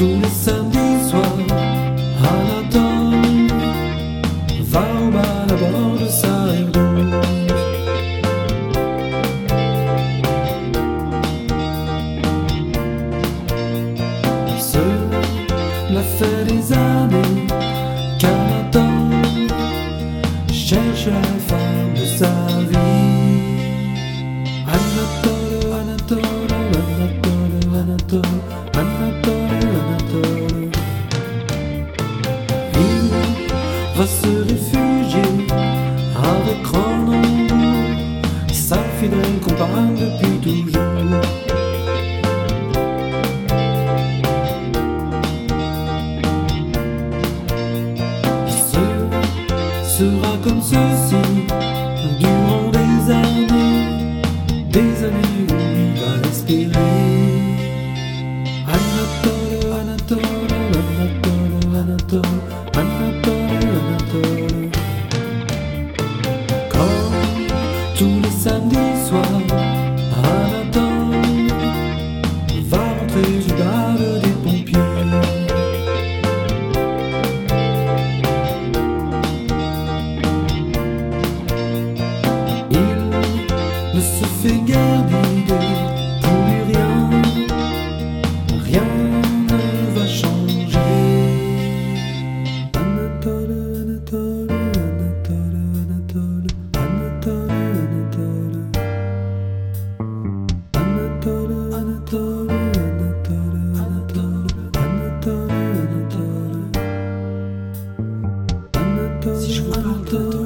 tous les samedis soirs à Nathan va au bal à bord de sa rive rouge. Il se la fait des années car de grand nombre, ça fait donc comparable depuis toujours. Ce sera comme ceci. fais guère d'idées plus rien, rien ne va changer. Anatole, Anatole, Anatole, Anatole, Anatole, Anatole, Anatole, Anatole, Anatole, Anatole, Anatole, Si je vous parle